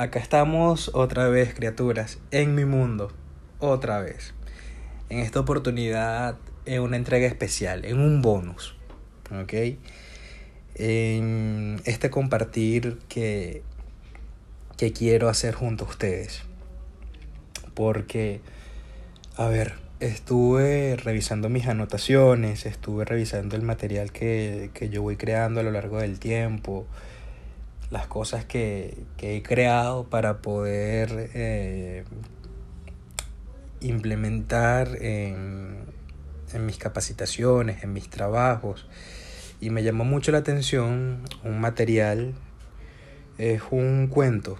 acá estamos otra vez, criaturas, en mi mundo, otra vez. En esta oportunidad, en una entrega especial, en un bonus, ¿ok? En este compartir que, que quiero hacer junto a ustedes. Porque, a ver, estuve revisando mis anotaciones, estuve revisando el material que, que yo voy creando a lo largo del tiempo las cosas que, he creado para poder eh, implementar en, en mis capacitaciones, en mis trabajos. Y me llamó mucho la atención un material, es un cuento,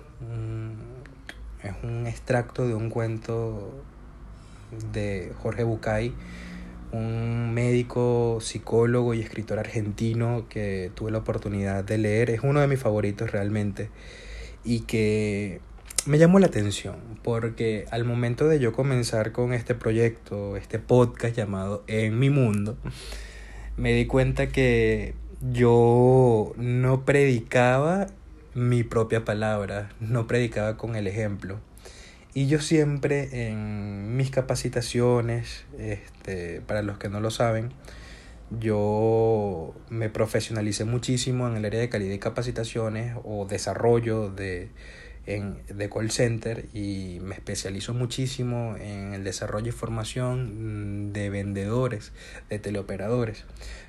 es un extracto de un cuento de Jorge Bucay un médico, psicólogo y escritor argentino que tuve la oportunidad de leer. Es uno de mis favoritos realmente y que me llamó la atención porque al momento de yo comenzar con este proyecto, este podcast llamado En mi mundo, me di cuenta que yo no predicaba mi propia palabra, no predicaba con el ejemplo y yo siempre en mis capacitaciones, este, para los que no lo saben, yo me profesionalicé muchísimo en el área de calidad y capacitaciones o desarrollo de, en, de call center y me especializo muchísimo en el desarrollo y formación de vendedores, de teleoperadores.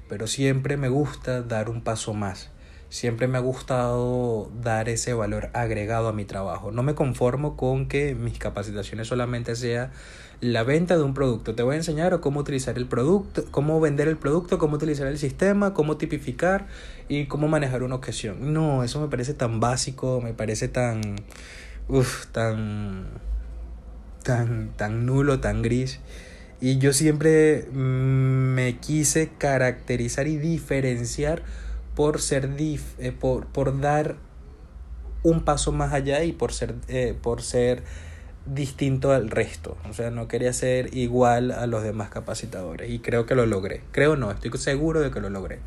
Pero siempre me gusta dar un paso más siempre me ha gustado dar ese valor agregado a mi trabajo. No me conformo con que mis capacitaciones solamente sea la venta de un producto. Te voy a enseñar cómo utilizar el producto, cómo vender el producto, cómo utilizar el sistema, cómo tipificar y cómo manejar una objeción. No, eso me parece tan básico, me parece tan uf, tan tan tan nulo, tan gris. Y yo siempre mm, me quise caracterizar y diferenciar por ser dif, eh, por, por dar un paso más allá y por ser, eh, por ser distinto al resto. O sea, no quería ser igual a los demás capacitadores. Y creo que lo logré. Creo no, estoy seguro de que lo logré.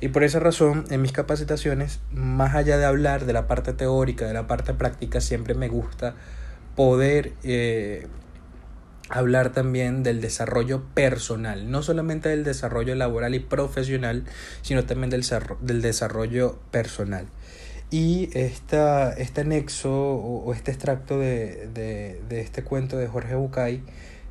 Y por esa razón, en mis capacitaciones, más allá de hablar de la parte teórica, de la parte práctica, siempre me gusta poder eh, hablar también del desarrollo personal, no solamente del desarrollo laboral y profesional, sino también del, del desarrollo personal. Y esta, este anexo o, este extracto de, de, este cuento de Jorge Bucay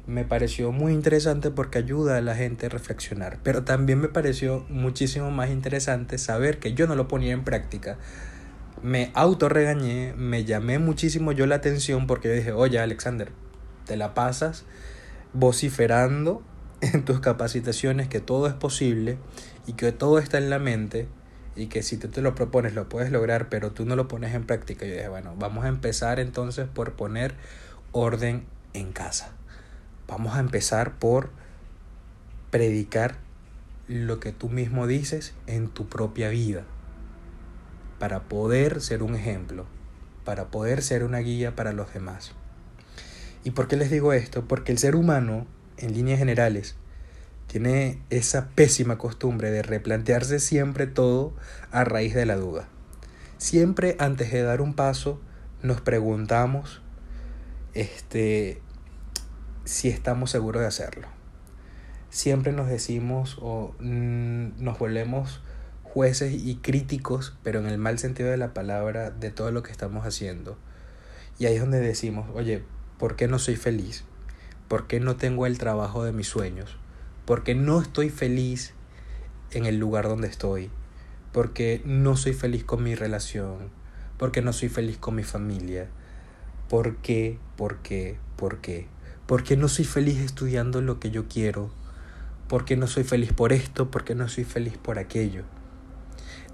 me pareció muy interesante porque ayuda a la gente a reflexionar, pero también me pareció muchísimo más interesante saber que yo no lo ponía en práctica. Me autorregañé, me llamé muchísimo yo la atención porque dije, oye Alexander, te la pasas vociferando en tus capacitaciones que todo es posible y que todo está en la mente y que si tú te lo propones lo puedes lograr, pero tú no lo pones en práctica. Yo dije, bueno, vamos a empezar entonces por poner orden en casa. Vamos a empezar por predicar lo que tú mismo dices en tu propia vida para poder ser un ejemplo, para poder ser una guía para los demás. ¿Y por qué les digo esto? Porque el ser humano, en líneas generales, tiene esa pésima costumbre de replantearse siempre todo a raíz de la duda. Siempre antes de dar un paso nos preguntamos este, si estamos seguros de hacerlo. Siempre nos decimos o mm, nos volvemos jueces y críticos, pero en el mal sentido de la palabra, de todo lo que estamos haciendo. Y ahí es donde decimos, oye, ¿Por qué no soy feliz? ¿Por qué no tengo el trabajo de mis sueños? ¿Por qué no estoy feliz en el lugar donde estoy? ¿Por qué no soy feliz con mi relación? ¿Por qué no soy feliz con mi familia? ¿Por qué? ¿Por qué? ¿Por qué? ¿Por qué no soy feliz estudiando lo que yo quiero? ¿Por qué no soy feliz por esto? ¿Por qué no soy feliz por aquello?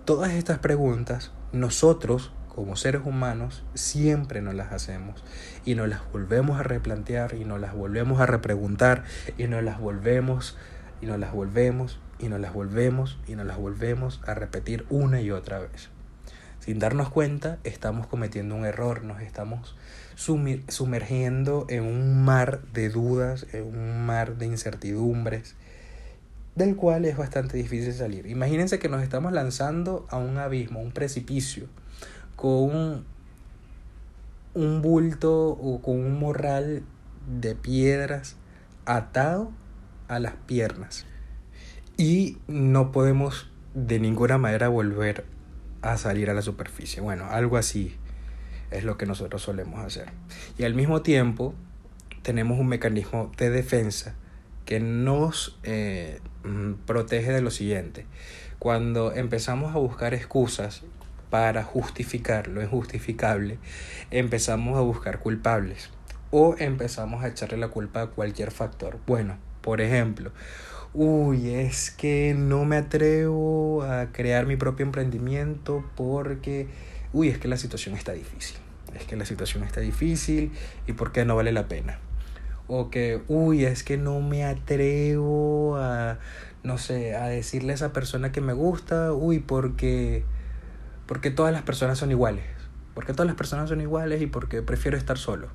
Todas estas preguntas nosotros como seres humanos siempre nos las hacemos y nos las volvemos a replantear y nos las volvemos a repreguntar y nos las volvemos y nos las volvemos y nos las volvemos y nos las volvemos a repetir una y otra vez. Sin darnos cuenta, estamos cometiendo un error, nos estamos sumergiendo en un mar de dudas, en un mar de incertidumbres, del cual es bastante difícil salir. Imagínense que nos estamos lanzando a un abismo, a un precipicio, con un bulto o con un morral de piedras atado a las piernas. Y no podemos de ninguna manera volver a salir a la superficie. Bueno, algo así es lo que nosotros solemos hacer. Y al mismo tiempo tenemos un mecanismo de defensa que nos eh, mm, protege de lo siguiente. Cuando empezamos a buscar excusas para justificar lo injustificable, empezamos a buscar culpables o empezamos a echarle la culpa a cualquier factor. Bueno, por ejemplo, uy, es que no me atrevo a crear mi propio emprendimiento porque, uy, es que la situación está difícil. Es que la situación está difícil y por qué no vale la pena. O que, uy, es que no me atrevo a, no sé, a decirle a esa persona que me gusta, uy, porque, porque todas las personas son iguales. Porque todas las personas son iguales y porque prefiero estar solo.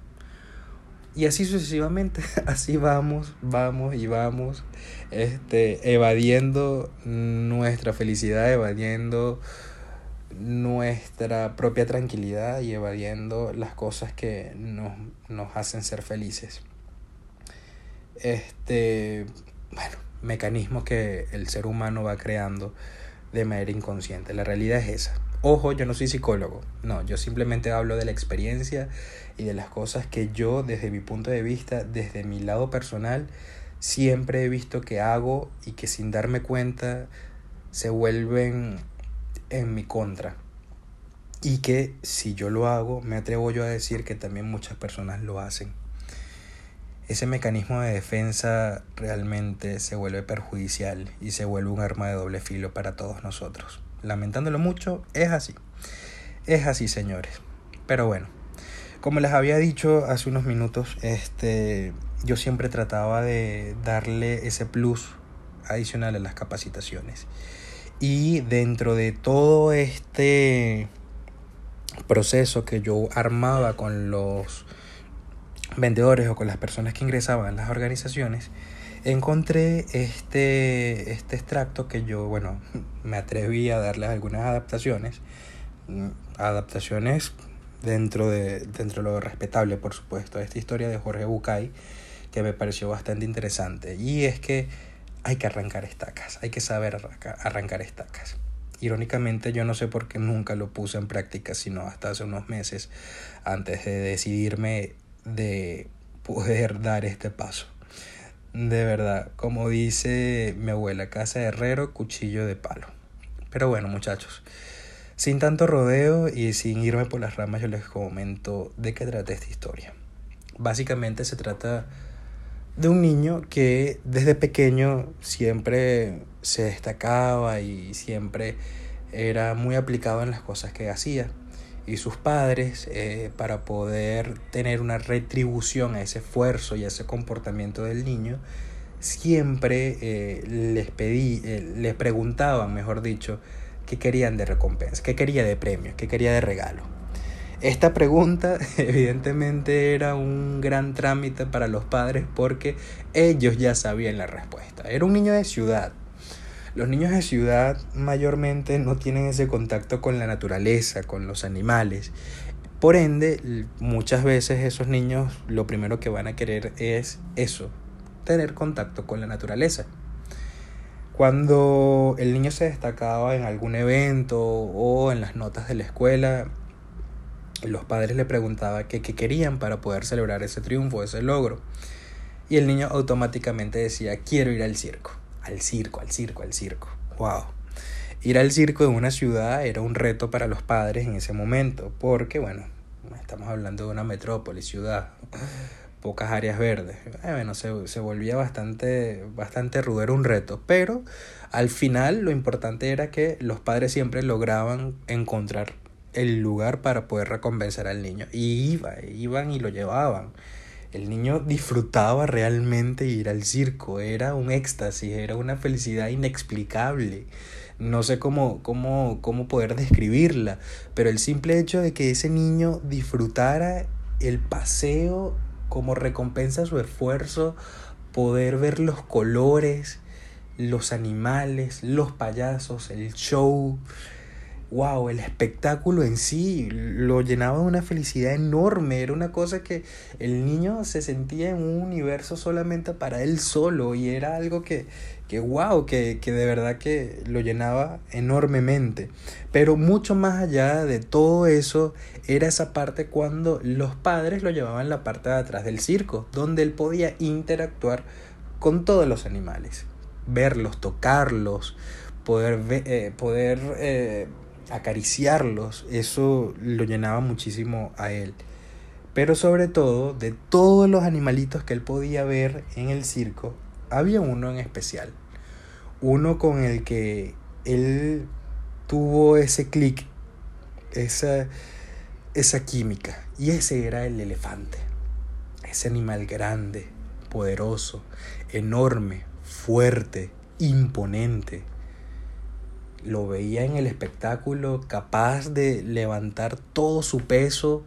Y así sucesivamente, así vamos, vamos y vamos, este, evadiendo nuestra felicidad, evadiendo nuestra propia tranquilidad y evadiendo las cosas que nos, nos hacen ser felices. Este, bueno, mecanismos que el ser humano va creando de manera inconsciente. La realidad es esa. Ojo, yo no soy psicólogo, no, yo simplemente hablo de la experiencia y de las cosas que yo desde mi punto de vista, desde mi lado personal, siempre he visto que hago y que sin darme cuenta se vuelven en mi contra. Y que si yo lo hago, me atrevo yo a decir que también muchas personas lo hacen. Ese mecanismo de defensa realmente se vuelve perjudicial y se vuelve un arma de doble filo para todos nosotros lamentándolo mucho, es así. Es así, señores. Pero bueno, como les había dicho hace unos minutos, este, yo siempre trataba de darle ese plus adicional a las capacitaciones. Y dentro de todo este proceso que yo armaba con los vendedores o con las personas que ingresaban a las organizaciones, encontré este, este extracto que yo, bueno, me atreví a darles algunas adaptaciones, mm, adaptaciones dentro de, dentro de lo respetable, por supuesto, esta historia de Jorge Bucay, que me pareció bastante interesante. Y es que hay que arrancar estacas, hay que saber arrancar estacas. Irónicamente yo no sé por qué nunca lo puse en práctica, sino hasta hace unos meses antes de decidirme de poder dar este paso. De verdad, como dice mi abuela, casa de herrero, cuchillo de palo. Pero bueno, muchachos, sin tanto rodeo y sin irme por las ramas, yo les comento de qué trata esta historia. Básicamente se trata de un niño que desde pequeño siempre se destacaba y siempre era muy aplicado en las cosas que hacía y sus padres eh, para poder tener una retribución a ese esfuerzo y a ese comportamiento del niño siempre eh, les pedí eh, les preguntaban mejor dicho qué querían de recompensa qué quería de premio qué quería de regalo. Esta pregunta evidentemente era un gran trámite para los padres porque ellos ya sabían la respuesta. Era un niño de ciudad los niños de ciudad mayormente no tienen ese contacto con la naturaleza, con los animales. Por ende, muchas veces esos niños lo primero que van a querer es eso, tener contacto con la naturaleza. Cuando el niño se destacaba en algún evento o en las notas de la escuela, los padres le preguntaban qué, querían para poder celebrar ese triunfo, ese logro. Y el niño automáticamente decía, quiero ir al circo al circo, al circo, al circo. ¡Wow! Ir al circo de una ciudad era un reto para los padres en ese momento, porque, bueno, estamos hablando de una metrópoli, ciudad, pocas áreas verdes. Eh, bueno, se, se volvía bastante, bastante rudo, un reto, pero al final lo importante era que los padres siempre lograban encontrar el lugar para poder recompensar al niño. Y iba, iban y lo llevaban. El niño disfrutaba realmente ir al circo, era un éxtasis, era una felicidad inexplicable. No sé cómo, cómo, cómo poder describirla, pero el simple hecho de que ese niño disfrutara el paseo como recompensa a su esfuerzo, poder ver los colores, los animales, los payasos, el show, wow, el espectáculo en sí lo llenaba de una felicidad enorme. Era una cosa que el niño se sentía en un universo solamente para él solo y era algo que, que wow, que, que de verdad que lo llenaba enormemente. Pero mucho más allá de todo eso era esa parte cuando los padres lo llevaban la parte de atrás del circo, donde él podía interactuar con todos los animales, verlos, tocarlos, poder, eh, poder eh, acariciarlos, eso lo llenaba muchísimo a él. Pero sobre todo, de todos los animalitos que él podía ver en el circo, había uno en especial. Uno con el que él tuvo ese clic, esa, esa química. Y ese era el elefante. Ese animal grande, poderoso, enorme, fuerte, imponente lo veía en el espectáculo capaz de levantar todo su peso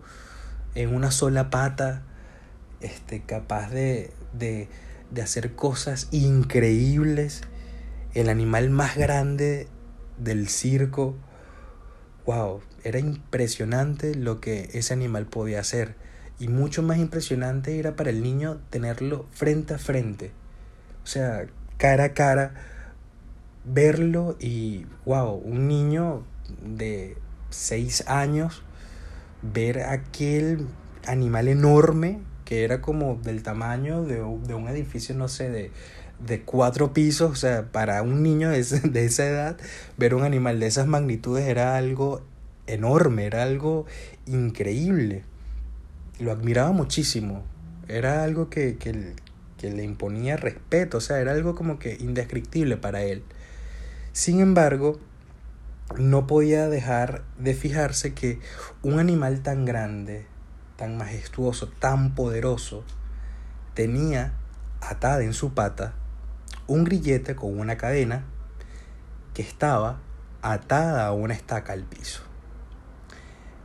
en una sola pata, este, capaz de, de, de hacer cosas increíbles, el animal más grande del circo. Wow, era impresionante lo que ese animal podía hacer. Y mucho más impresionante era para el niño tenerlo frente a frente. O sea, cara a cara verlo y, wow, un niño de seis años, ver aquel animal enorme que era como del tamaño de, de un edificio, no sé, de, de cuatro pisos, o sea, para un niño de, de esa edad, ver un animal de esas magnitudes era algo enorme, era algo increíble. Lo admiraba muchísimo. Era algo que, que, que le imponía respeto, o sea, era algo como que indescriptible para él. Sin embargo, no podía dejar de fijarse que un animal tan grande, tan majestuoso, tan poderoso, tenía atada en su pata un grillete con una cadena que estaba atada a una estaca al piso.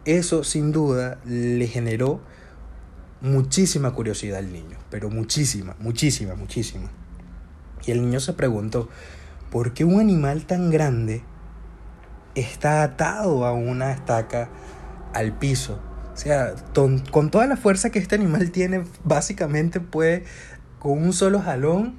Eso sin duda le generó muchísima curiosidad al niño, pero muchísima, muchísima, muchísima. Y el niño se preguntó, ¿por qué un animal tan grande está atado a una estaca al piso? O sea, con toda la fuerza que este animal tiene, básicamente puede con un solo jalón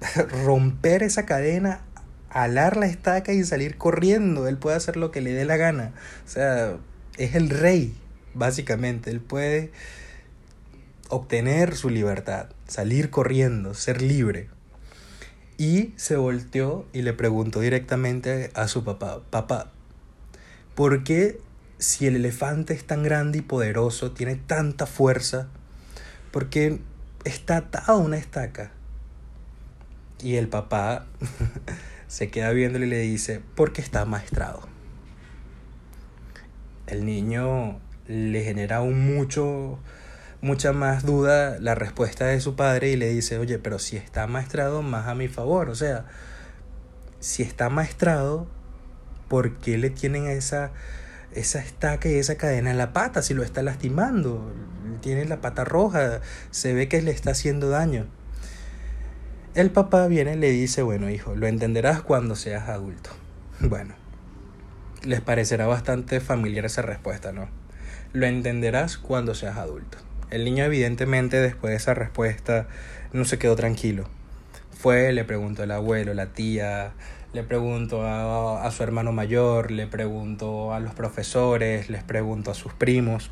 romper esa cadena, alar la estaca y salir corriendo. Él puede hacer lo que le dé la gana. O sea, es el rey, básicamente. Él puede obtener su libertad, salir corriendo, ser libre. Y se volteó y le preguntó directamente a su papá, papá, ¿por qué si el elefante es tan grande y poderoso, tiene tanta fuerza, por qué está atado a una estaca? Y el papá se queda viéndole y le dice, porque está maestrado. El niño le genera un mucho mucha más duda la respuesta de su padre y le dice, oye, pero si está maestrado, más a mi favor. O sea, si está maestrado, ¿por qué le tienen esa, esa estaca y esa cadena en la pata si lo está lastimando? Tiene la pata roja, se ve que le está haciendo daño. El papá viene y le dice, bueno hijo, lo entenderás cuando seas adulto. Bueno, les parecerá bastante familiar esa respuesta, ¿no? Lo entenderás cuando seas adulto. El niño evidentemente después de esa respuesta no se quedó tranquilo. Fue, le preguntó al abuelo, la tía, le preguntó a, su hermano mayor, le preguntó a los profesores, les preguntó a sus primos.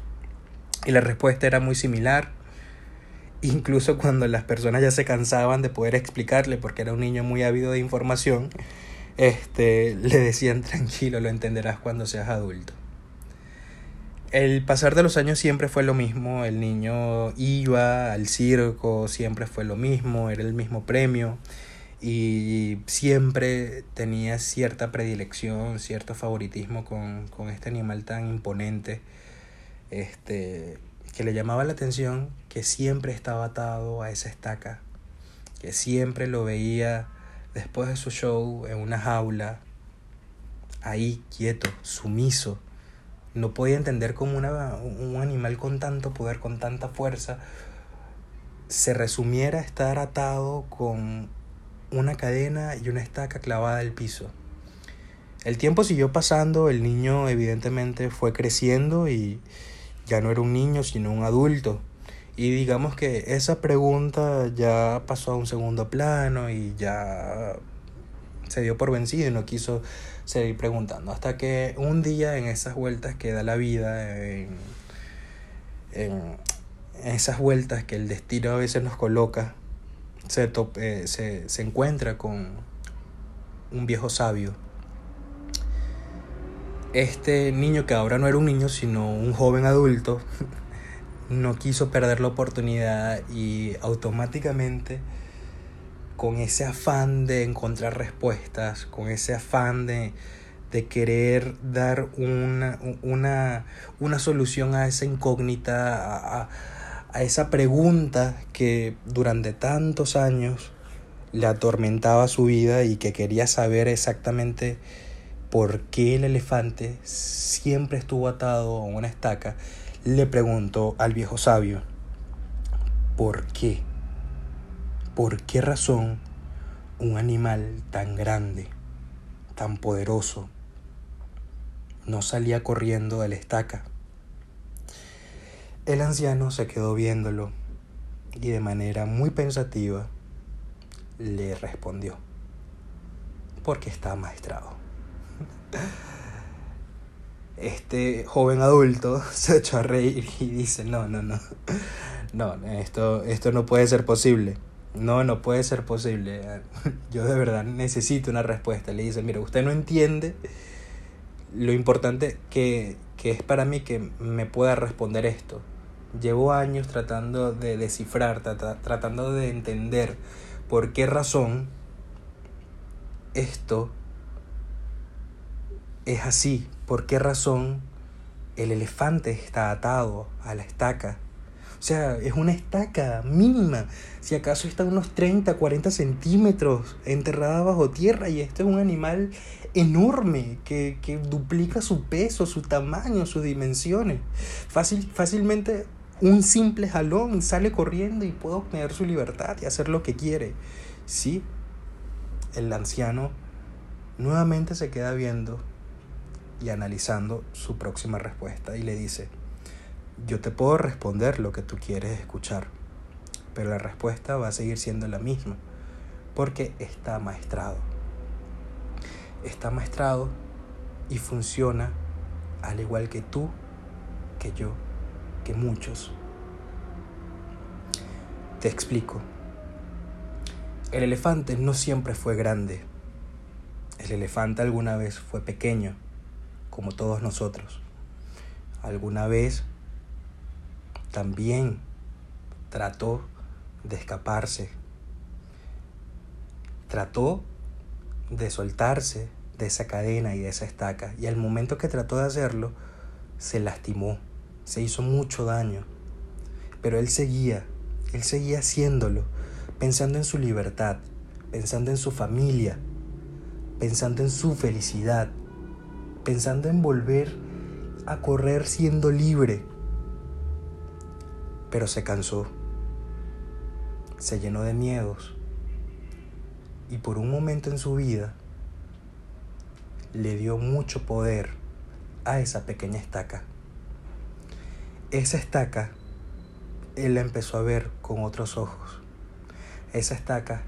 Y la respuesta era muy similar. Incluso cuando las personas ya se cansaban de poder explicarle, porque era un niño muy ávido de información, este, le decían tranquilo, lo entenderás cuando seas adulto. El pasar de los años siempre fue lo mismo, el niño iba al circo, siempre fue lo mismo, era el mismo premio. Y siempre tenía cierta predilección, cierto favoritismo con, con este animal tan imponente, este, que le llamaba la atención, que siempre estaba atado a esa estaca, que siempre lo veía después de su show en una jaula, ahí quieto, sumiso, no podía entender cómo una, un animal con tanto poder, con tanta fuerza, se resumiera a estar atado con una cadena y una estaca clavada al piso. El tiempo siguió pasando, el niño evidentemente fue creciendo y ya no era un niño, sino un adulto. Y digamos que esa pregunta ya pasó a un segundo plano y ya se dio por vencido y no quiso seguir preguntando. Hasta que un día en esas vueltas que da la vida, en, esas vueltas que el destino a veces nos coloca, se, eh, se, se encuentra con un viejo sabio. Este niño que ahora no era un niño, sino un joven adulto, no quiso perder la oportunidad y automáticamente con ese afán de encontrar respuestas, con ese afán de, querer dar una, una, una, solución a esa incógnita, a, a esa pregunta que durante tantos años le atormentaba su vida y que quería saber exactamente por qué el elefante siempre estuvo atado a una estaca le preguntó al viejo sabio, ¿por qué? ¿Por qué razón un animal tan grande, tan poderoso, no salía corriendo de la estaca? El anciano se quedó viéndolo y de manera muy pensativa le respondió, porque está maestrado este joven adulto se echó a reír y dice, no, no, no, no, esto, esto no puede ser posible. No, no puede ser posible. Yo de verdad necesito una respuesta. Le dice, mira, usted no entiende lo importante que, que es para mí que me pueda responder esto. Llevo años tratando de descifrar, tratando de entender por qué razón esto es así, ¿Por qué razón el elefante está atado a la estaca? O sea, es una estaca mínima. Si acaso está unos 30, 40 centímetros enterrada bajo tierra y este es un animal enorme que, duplica su peso, su tamaño, sus dimensiones. Fácil, fácilmente un simple jalón sale corriendo y puede obtener su libertad y hacer lo que quiere. Sí, el anciano nuevamente se queda viendo y analizando su próxima respuesta y le dice, yo te puedo responder lo que tú quieres escuchar, pero la respuesta va a seguir siendo la misma, porque está maestrado. Está maestrado y funciona al igual que tú, que yo, que muchos. Te explico. El elefante no siempre fue grande. El elefante alguna vez fue pequeño como todos nosotros. Alguna vez también trató de escaparse, trató de soltarse de esa cadena y de esa estaca. Y al momento que trató de hacerlo, se lastimó, se hizo mucho daño. Pero él seguía, él seguía haciéndolo, pensando en su libertad, pensando en su familia, pensando en su felicidad, pensando en volver a correr siendo libre. Pero se cansó, se llenó de miedos y por un momento en su vida le dio mucho poder a esa pequeña estaca. Esa estaca él la empezó a ver con otros ojos. Esa estaca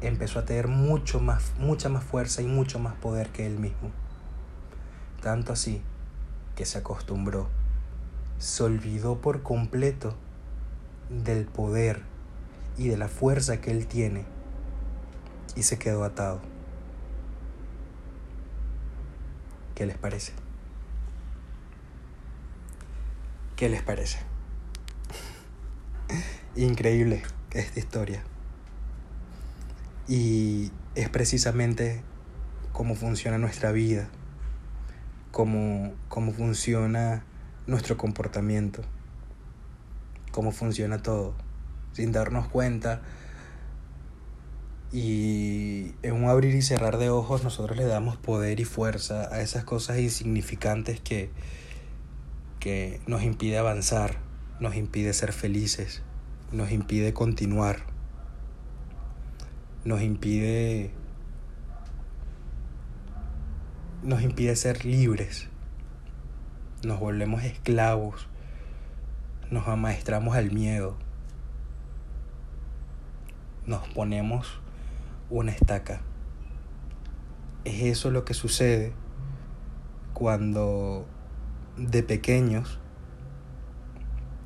empezó a tener mucho más, mucha más fuerza y mucho más poder que él mismo tanto así que se acostumbró, se olvidó por completo del poder y de la fuerza que él tiene y se quedó atado. ¿Qué les parece? ¿Qué les parece? Increíble esta historia. Y es precisamente cómo funciona nuestra vida cómo, cómo funciona nuestro comportamiento, cómo funciona todo, sin darnos cuenta. Y en un abrir y cerrar de ojos nosotros le damos poder y fuerza a esas cosas insignificantes que, que nos impide avanzar, nos impide ser felices, nos impide continuar, nos impide nos impide ser libres. Nos volvemos esclavos. Nos amaestramos al miedo. Nos ponemos una estaca. Es eso lo que sucede cuando de pequeños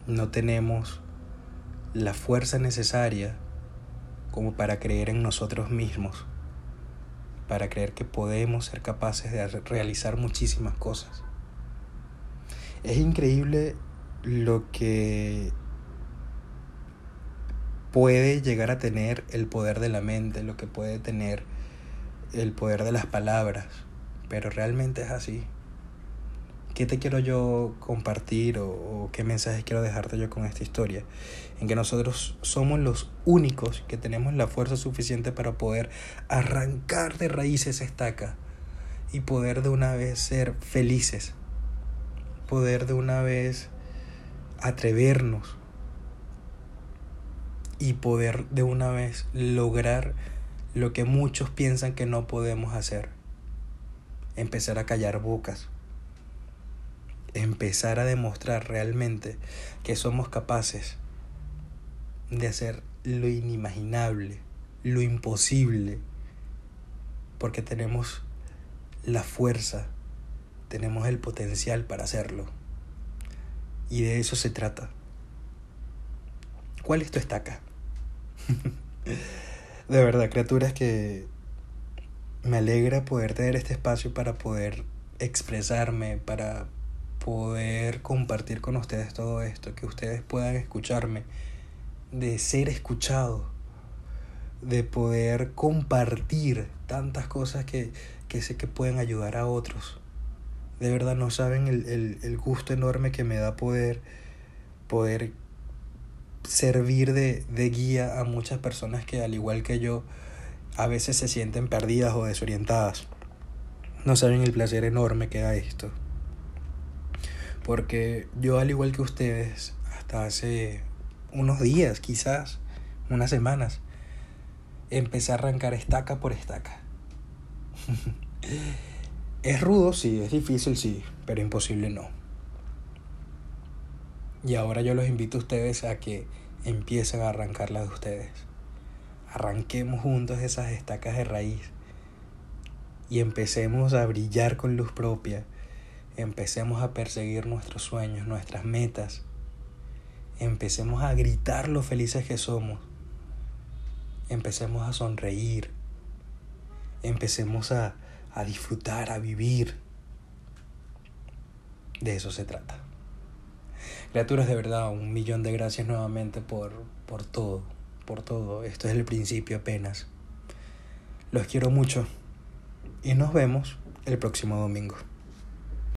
no tenemos la fuerza necesaria como para creer en nosotros mismos, para creer que podemos ser capaces de realizar muchísimas cosas. Es increíble lo que puede llegar a tener el poder de la mente, lo que puede tener el poder de las palabras, pero realmente es así. ¿Qué te quiero yo compartir o, qué mensajes quiero dejarte yo con esta historia? En que nosotros somos los únicos que tenemos la fuerza suficiente para poder arrancar de raíz esa estaca y poder de una vez ser felices, poder de una vez atrevernos y poder de una vez lograr lo que muchos piensan que no podemos hacer. Empezar a callar bocas empezar a demostrar realmente que somos capaces de hacer lo inimaginable, lo imposible, porque tenemos la fuerza, tenemos el potencial para hacerlo. Y de eso se trata. ¿Cuál es tu estaca? de verdad, criaturas que me alegra poder tener este espacio para poder expresarme, para poder compartir con ustedes todo esto, que ustedes puedan escucharme, de ser escuchado, de poder compartir tantas cosas que, sé que pueden ayudar a otros. De verdad no saben el, gusto enorme que me da poder, poder servir de, de guía a muchas personas que al igual que yo a veces se sienten perdidas o desorientadas. No saben el placer enorme que da esto. Porque yo, al igual que ustedes, hasta hace unos días, quizás, unas semanas, empecé a arrancar estaca por estaca. es rudo, sí, es difícil, sí, pero imposible no. Y ahora yo los invito a ustedes a que empiecen a arrancarla de ustedes. Arranquemos juntos esas estacas de raíz y empecemos a brillar con luz propia empecemos a perseguir nuestros sueños, nuestras metas. Empecemos a gritar lo felices que somos. Empecemos a sonreír. Empecemos a, a disfrutar, a vivir. De eso se trata. Criaturas, de verdad, un millón de gracias nuevamente por, por todo, por todo. Esto es el principio apenas. Los quiero mucho y nos vemos el próximo domingo.